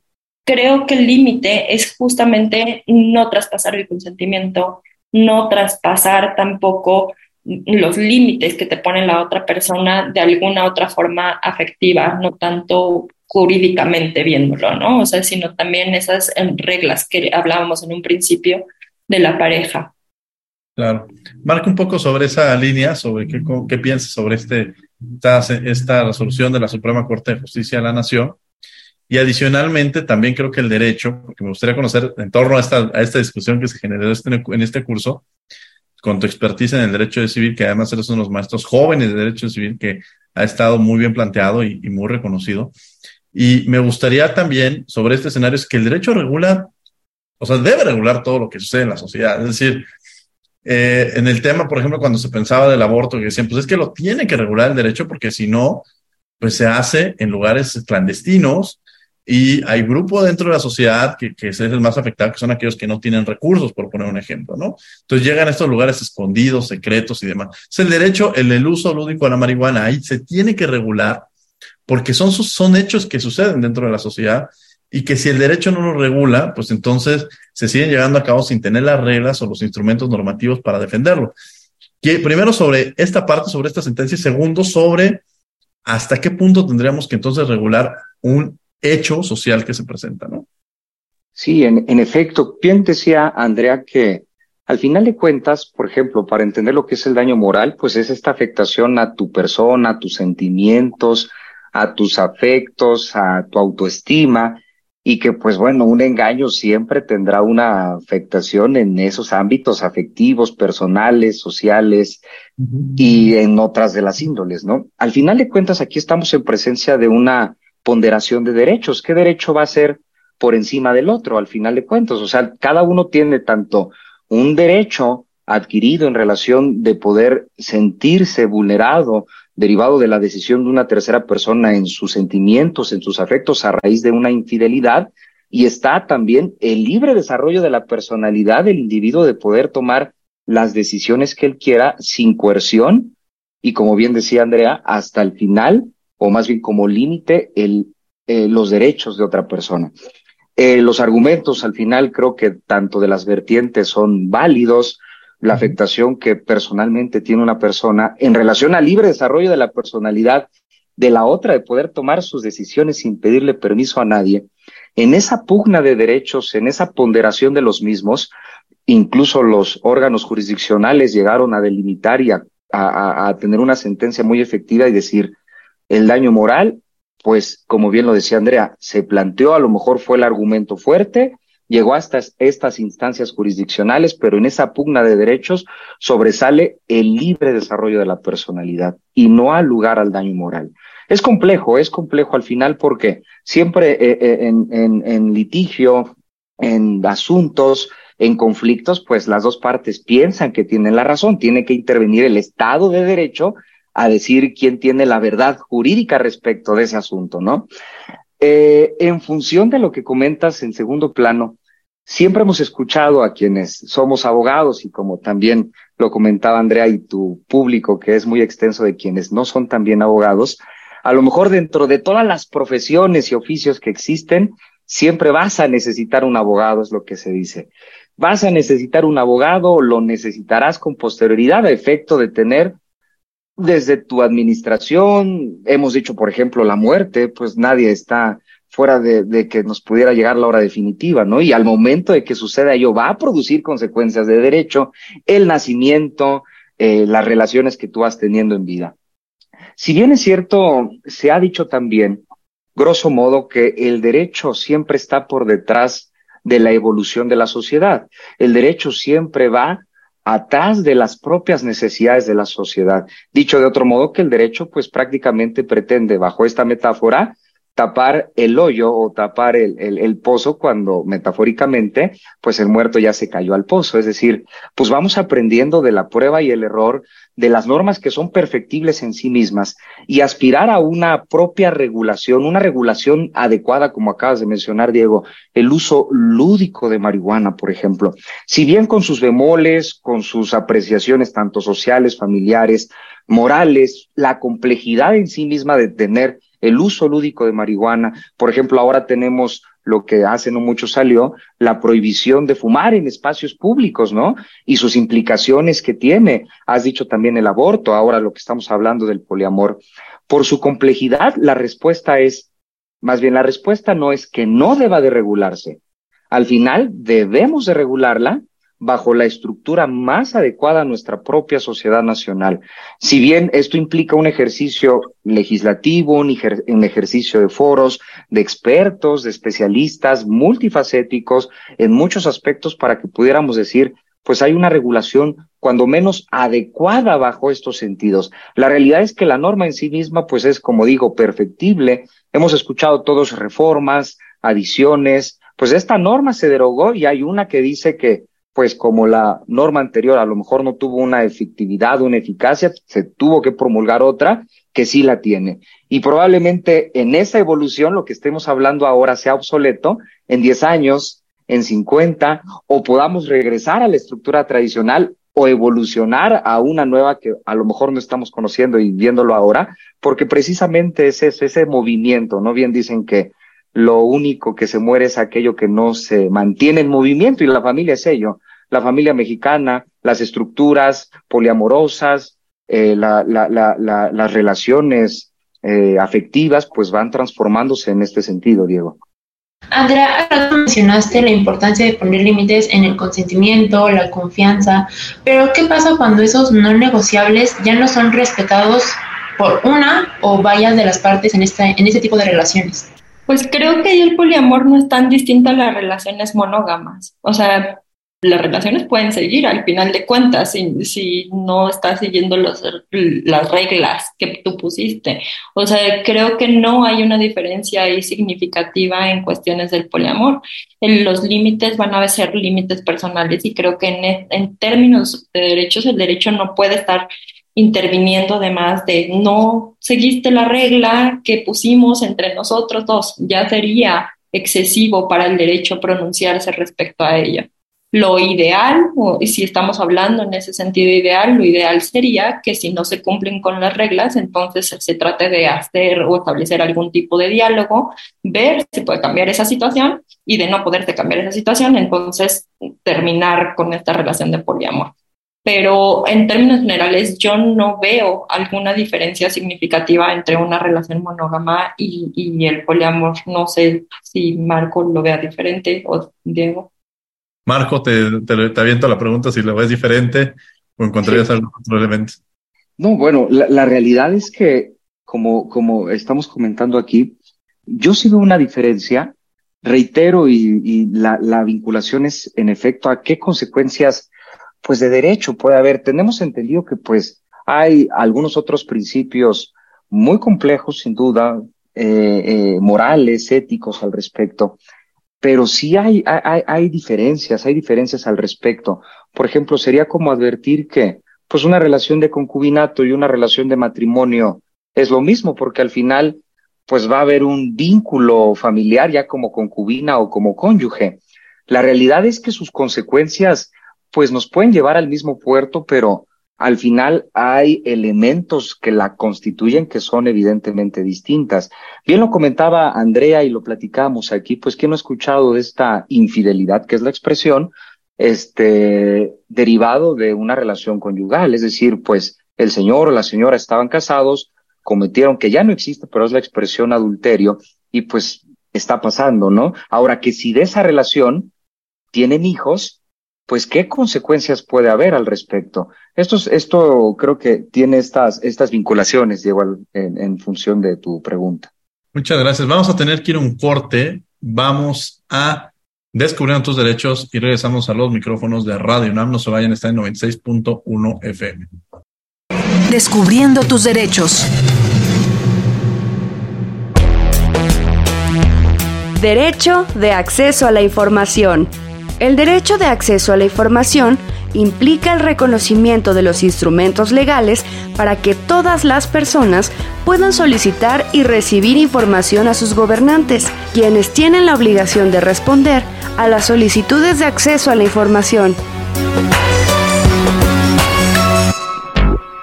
creo que el límite es justamente no traspasar el consentimiento, no traspasar tampoco los límites que te pone la otra persona de alguna otra forma afectiva, no tanto jurídicamente viéndolo, ¿no? O sea, sino también esas reglas que hablábamos en un principio de la pareja. Claro. Marca un poco sobre esa línea, sobre qué, qué piensas sobre este, esta, esta resolución de la Suprema Corte de Justicia de la Nación y adicionalmente, también creo que el derecho, porque me gustaría conocer en torno a esta, a esta discusión que se generó este, en este curso, con tu expertise en el derecho de civil, que además eres uno de los maestros jóvenes de derecho civil que ha estado muy bien planteado y, y muy reconocido. Y me gustaría también, sobre este escenario, es que el derecho regula, o sea, debe regular todo lo que sucede en la sociedad. Es decir, eh, en el tema, por ejemplo, cuando se pensaba del aborto, que decían, pues es que lo tiene que regular el derecho, porque si no, pues se hace en lugares clandestinos y hay grupo dentro de la sociedad que, es el más afectado, que son aquellos que no tienen recursos, por poner un ejemplo, ¿no? Entonces llegan a estos lugares escondidos, secretos y demás. Es el derecho, el del uso lúdico de la marihuana, ahí se tiene que regular porque son, son hechos que suceden dentro de la sociedad y que si el derecho no lo regula, pues entonces se siguen llegando a cabo sin tener las reglas o los instrumentos normativos para defenderlo. Primero sobre esta parte, sobre esta sentencia, y segundo sobre hasta qué punto tendríamos que entonces regular un hecho social que se presenta, ¿no? Sí, en, en efecto, bien decía Andrea que al final de cuentas, por ejemplo, para entender lo que es el daño moral, pues es esta afectación a tu persona, a tus sentimientos, a tus afectos, a tu autoestima, y que pues bueno, un engaño siempre tendrá una afectación en esos ámbitos afectivos, personales, sociales y en otras de las índoles, ¿no? Al final de cuentas, aquí estamos en presencia de una ponderación de derechos. ¿Qué derecho va a ser por encima del otro al final de cuentas? O sea, cada uno tiene tanto un derecho adquirido en relación de poder sentirse vulnerado derivado de la decisión de una tercera persona en sus sentimientos, en sus afectos a raíz de una infidelidad, y está también el libre desarrollo de la personalidad del individuo de poder tomar las decisiones que él quiera sin coerción y como bien decía Andrea, hasta el final, o más bien como límite, el, eh, los derechos de otra persona. Eh, los argumentos al final creo que tanto de las vertientes son válidos, la afectación que personalmente tiene una persona en relación al libre desarrollo de la personalidad de la otra, de poder tomar sus decisiones sin pedirle permiso a nadie, en esa pugna de derechos, en esa ponderación de los mismos, incluso los órganos jurisdiccionales llegaron a delimitar y a, a tener una sentencia muy efectiva y decir, el daño moral, pues como bien lo decía Andrea, se planteó, a lo mejor fue el argumento fuerte, llegó hasta estas instancias jurisdiccionales, pero en esa pugna de derechos sobresale el libre desarrollo de la personalidad y no al lugar al daño moral. Es complejo, es complejo al final porque siempre eh, eh, en, en, en litigio, en asuntos, en conflictos, pues las dos partes piensan que tienen la razón, tiene que intervenir el Estado de Derecho a decir quién tiene la verdad jurídica respecto de ese asunto, ¿no? Eh, en función de lo que comentas en segundo plano, siempre hemos escuchado a quienes somos abogados y como también lo comentaba Andrea y tu público, que es muy extenso de quienes no son también abogados, a lo mejor dentro de todas las profesiones y oficios que existen, siempre vas a necesitar un abogado, es lo que se dice. Vas a necesitar un abogado, lo necesitarás con posterioridad a efecto de tener desde tu administración, hemos dicho, por ejemplo, la muerte, pues nadie está fuera de, que nos pudiera llegar la hora definitiva, ¿no? Y al momento de que suceda ello, va a producir consecuencias de derecho, el nacimiento, eh, las relaciones que tú vas teniendo en vida. Si bien es cierto, se ha dicho también, grosso modo, que el derecho siempre está por detrás de la evolución de la sociedad. El derecho siempre va atrás de las propias necesidades de la sociedad. Dicho de otro modo, que el derecho pues prácticamente pretende, bajo esta metáfora, tapar el hoyo o tapar el, el, pozo cuando metafóricamente pues el muerto ya se cayó al pozo. Es decir, pues vamos aprendiendo de la prueba y el error, de las normas que son perfectibles en sí mismas y aspirar a una propia regulación, una regulación adecuada, como acabas de mencionar, Diego, el uso lúdico de marihuana, por ejemplo. Si bien con sus bemoles, con sus apreciaciones tanto sociales, familiares, morales, la complejidad en sí misma de tener el uso lúdico de marihuana. Por ejemplo, ahora tenemos lo que hace no mucho salió, la prohibición de fumar en espacios públicos, ¿no? Y sus implicaciones que tiene. Has dicho también el aborto, ahora lo que estamos hablando del poliamor. Por su complejidad, la respuesta es, más bien la respuesta no es que no deba de regularse. Al final, debemos de regularla bajo la estructura más adecuada a nuestra propia sociedad nacional. Si bien esto implica un ejercicio legislativo, un, ejercicio de foros, de expertos, de especialistas, multifacéticos en muchos aspectos para que pudiéramos decir, pues hay una regulación cuando menos adecuada bajo estos sentidos. La realidad es que la norma en sí misma, pues es, como digo, perfectible. Hemos escuchado todos reformas, adiciones, pues esta norma se derogó y hay una que dice que pues como la norma anterior a lo mejor no tuvo una efectividad, una eficacia, se tuvo que promulgar otra que sí la tiene. Y probablemente en esa evolución lo que estemos hablando ahora sea obsoleto en 10 años, en 50, o podamos regresar a la estructura tradicional o evolucionar a una nueva que a lo mejor no estamos conociendo y viéndolo ahora, porque precisamente es eso, ese movimiento, ¿no? Bien dicen que lo único que se muere es aquello que no se mantiene en movimiento y la familia es ello. La familia mexicana, las estructuras poliamorosas, eh, la, la, la, las relaciones eh, afectivas, pues van transformándose en este sentido, Diego. Andrea, ahora mencionaste la importancia de poner límites en el consentimiento, la confianza, pero ¿qué pasa cuando esos no negociables ya no son respetados por una o varias de las partes en, esta, en este tipo de relaciones? Pues creo que el poliamor no es tan distinto a las relaciones monógamas. O sea, las relaciones pueden seguir al final de cuentas si, no estás siguiendo las reglas que tú pusiste. O sea, creo que no hay una diferencia ahí significativa en cuestiones del poliamor. Los límites van a ser límites personales y creo que en, en términos de derechos el derecho no puede estar interviniendo además de no seguiste la regla que pusimos entre nosotros dos, ya sería excesivo para el derecho pronunciarse respecto a ella. Lo ideal, o si estamos hablando en ese sentido ideal, lo ideal sería que si no se cumplen con las reglas, entonces se trate de hacer o establecer algún tipo de diálogo, ver si puede cambiar esa situación y de no poderse cambiar esa situación, entonces terminar con esta relación de poliamor. Pero en términos generales, yo no veo alguna diferencia significativa entre una relación monógama y, y el poliamor. No sé si Marco lo vea diferente o Diego. Marco, te, te, aviento la pregunta si lo ves diferente o encontrarías algún otro elemento. No, bueno, la, realidad es que, como, como estamos comentando aquí, yo sí veo una diferencia, reitero, y, la, la, vinculación es en efecto a qué consecuencias, pues, de derecho puede haber. Tenemos entendido que, pues, hay algunos otros principios muy complejos, sin duda, eh, eh, morales, éticos al respecto, pero sí hay, hay, hay diferencias, hay diferencias al respecto. Por ejemplo, sería como advertir que pues una relación de concubinato y una relación de matrimonio es lo mismo, porque al final pues va a haber un vínculo familiar ya como concubina o como cónyuge. La realidad es que sus consecuencias pues nos pueden llevar al mismo puerto, pero al final hay elementos que la constituyen que son evidentemente distintas. Bien lo comentaba Andrea y lo platicamos aquí, pues ¿quién no ha escuchado de esta infidelidad, que es la expresión, este, derivado de una relación conyugal? Es decir, pues el señor o la señora estaban casados, cometieron que ya no existe, pero es la expresión adulterio, y pues está pasando, ¿no? Ahora que si de esa relación tienen hijos, pues qué consecuencias puede haber al respecto. Esto, esto creo que tiene estas, estas vinculaciones, Diego, en, en función de tu pregunta. Muchas gracias. Vamos a tener que ir a un corte. Vamos a descubrir tus derechos y regresamos a los micrófonos de Radio UNAM. No se vayan, está en 96.1 FM. Descubriendo tus derechos. Derecho de acceso a la información. El derecho de acceso a la información implica el reconocimiento de los instrumentos legales para que todas las personas puedan solicitar y recibir información a sus gobernantes, quienes tienen la obligación de responder a las solicitudes de acceso a la información.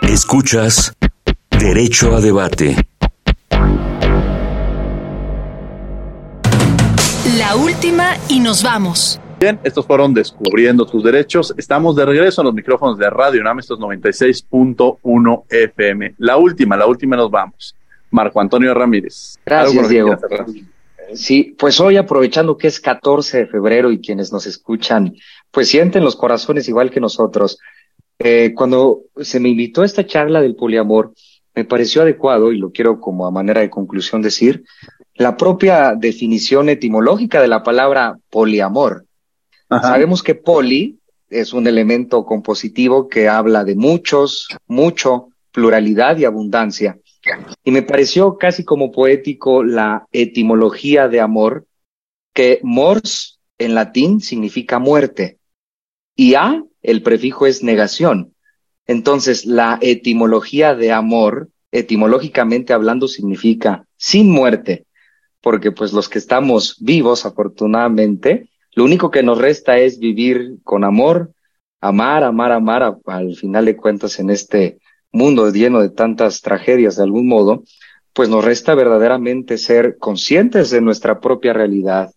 Escuchas Derecho a Debate. La última y nos vamos. Bien, estos fueron Descubriendo tus Derechos. Estamos de regreso en los micrófonos de Radio UNAM, estos 96.1 FM. La última, la última nos vamos. Marco Antonio Ramírez. Gracias, Diego. Sí, pues hoy aprovechando que es 14 de febrero y quienes nos escuchan, pues sienten los corazones igual que nosotros. Eh, cuando se me invitó a esta charla del poliamor, me pareció adecuado, y lo quiero como a manera de conclusión decir, la propia definición etimológica de la palabra poliamor. Sabemos que poli es un elemento compositivo que habla de muchos, mucho, pluralidad y abundancia. Y me pareció casi como poético la etimología de amor, que mors en latín significa muerte. y a, el prefijo es negación. Entonces, la etimología de amor, etimológicamente hablando, significa sin muerte, porque pues los que estamos vivos, afortunadamente, lo único que nos resta es vivir con amor, amar, amar, amar, al final de cuentas en este mundo lleno de tantas tragedias de algún modo, pues nos resta verdaderamente ser conscientes de nuestra propia realidad,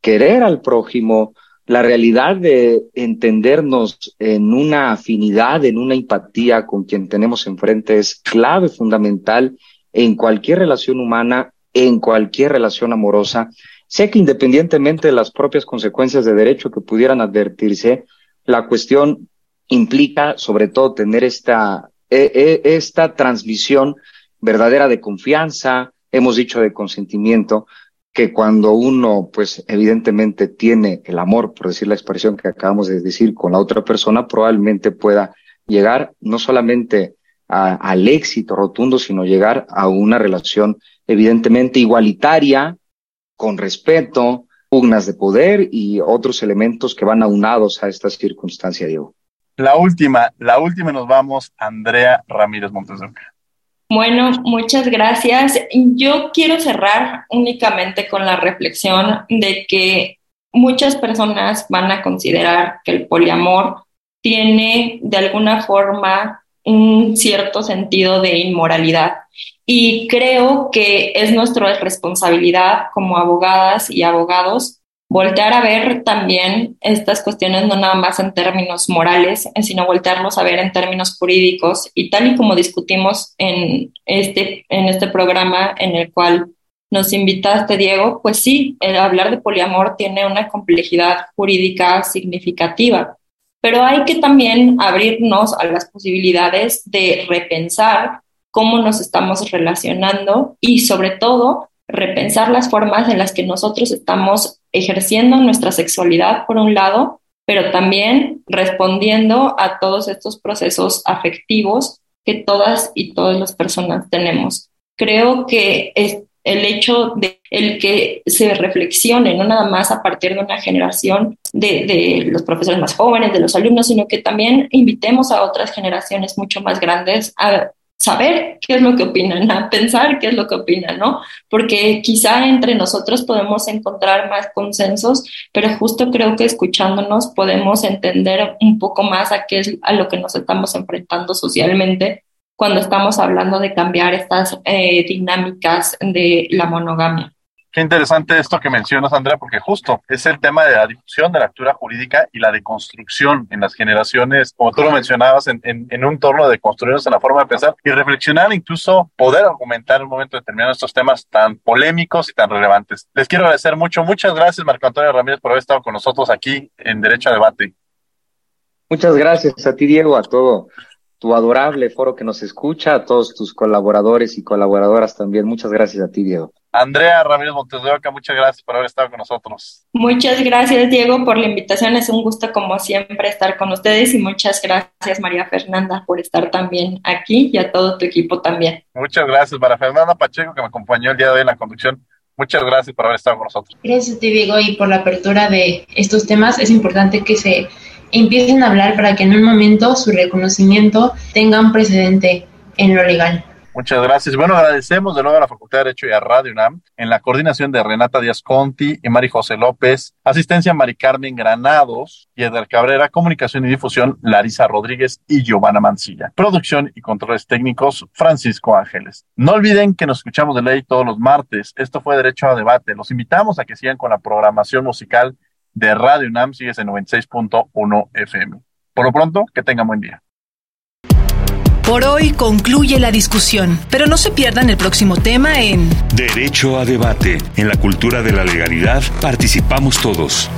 querer al prójimo, la realidad de entendernos en una afinidad, en una empatía con quien tenemos enfrente es clave fundamental en cualquier relación humana, en cualquier relación amorosa. Sé que independientemente de las propias consecuencias de derecho que pudieran advertirse, la cuestión implica sobre todo tener esta, e, e, esta transmisión verdadera de confianza, hemos dicho de consentimiento, que cuando uno, pues evidentemente tiene el amor, por decir la expresión que acabamos de decir, con la otra persona, probablemente pueda llegar no solamente al éxito rotundo, sino llegar a una relación evidentemente igualitaria, con respeto, pugnas de poder y otros elementos que van aunados a esta circunstancia, Diego. La última, la última nos vamos, Andrea Ramírez Montes bueno, muchas gracias. Yo quiero cerrar únicamente con la reflexión de que muchas personas van a considerar que el poliamor tiene de alguna forma un cierto sentido de inmoralidad. Y creo que es nuestra responsabilidad como abogadas y abogados voltear a ver también estas cuestiones no nada más en términos morales, sino voltearnos a ver en términos jurídicos. Y tal y como discutimos en este, en este programa en el cual nos invitaste, Diego, pues sí, el hablar de poliamor tiene una complejidad jurídica significativa, pero hay que también abrirnos a las posibilidades de repensar cómo nos estamos relacionando y sobre todo repensar las formas en las que nosotros estamos ejerciendo nuestra sexualidad, por un lado, pero también respondiendo a todos estos procesos afectivos que todas y todas las personas tenemos. Creo que es el hecho de el que se reflexione, no nada más a partir de una generación de, de, los profesores más jóvenes, de los alumnos, sino que también invitemos a otras generaciones mucho más grandes a saber qué es lo que opinan, a pensar qué es lo que opinan, ¿no? Porque quizá entre nosotros podemos encontrar más consensos, pero justo creo que escuchándonos podemos entender un poco más a qué es a lo que nos estamos enfrentando socialmente cuando estamos hablando de cambiar estas eh, dinámicas de la monogamia. Qué interesante esto que mencionas, Andrea, porque justo es el tema de la difusión de la lectura jurídica y la deconstrucción en las generaciones, como tú lo mencionabas, en, un torno de construirnos en la forma de pensar y reflexionar, incluso poder argumentar en un momento determinado estos temas tan polémicos y tan relevantes. Les quiero agradecer mucho. Muchas gracias, Marco Antonio Ramírez, por haber estado con nosotros aquí en Derecho a Debate. Muchas gracias a ti, Diego, a todo tu adorable foro que nos escucha, a todos tus colaboradores y colaboradoras también. Muchas gracias a ti, Diego. Andrea Ramírez Montes de Oca, muchas gracias por haber estado con nosotros. Muchas gracias, Diego, por la invitación. Es un gusto, como siempre, estar con ustedes y muchas gracias, María Fernanda, por estar también aquí y a todo tu equipo también. Muchas gracias, María Fernanda Pacheco, que me acompañó el día de hoy en la conducción. Muchas gracias por haber estado con nosotros. Gracias Diego, y por la apertura de estos temas. Es importante que se empiecen a hablar para que en un momento su reconocimiento tenga un precedente en lo legal. Muchas gracias. Bueno, agradecemos de nuevo a la Facultad de Derecho y a Radio UNAM en la coordinación de Renata Díaz Conti y Mari José López, asistencia Mari Carmen Granados, y Edgar Cabrera, comunicación y difusión Larisa Rodríguez y Giovanna Mancilla. Producción y controles técnicos Francisco Ángeles. No olviden que nos escuchamos de ley todos los martes. Esto fue Derecho a Debate. Los invitamos a que sigan con la programación musical de Radio UNAM, sigues en 96.1 FM. Por lo pronto, que tengan buen día. Por hoy concluye la discusión, pero no se pierdan el próximo tema en Derecho a debate. En la cultura de la legalidad participamos todos.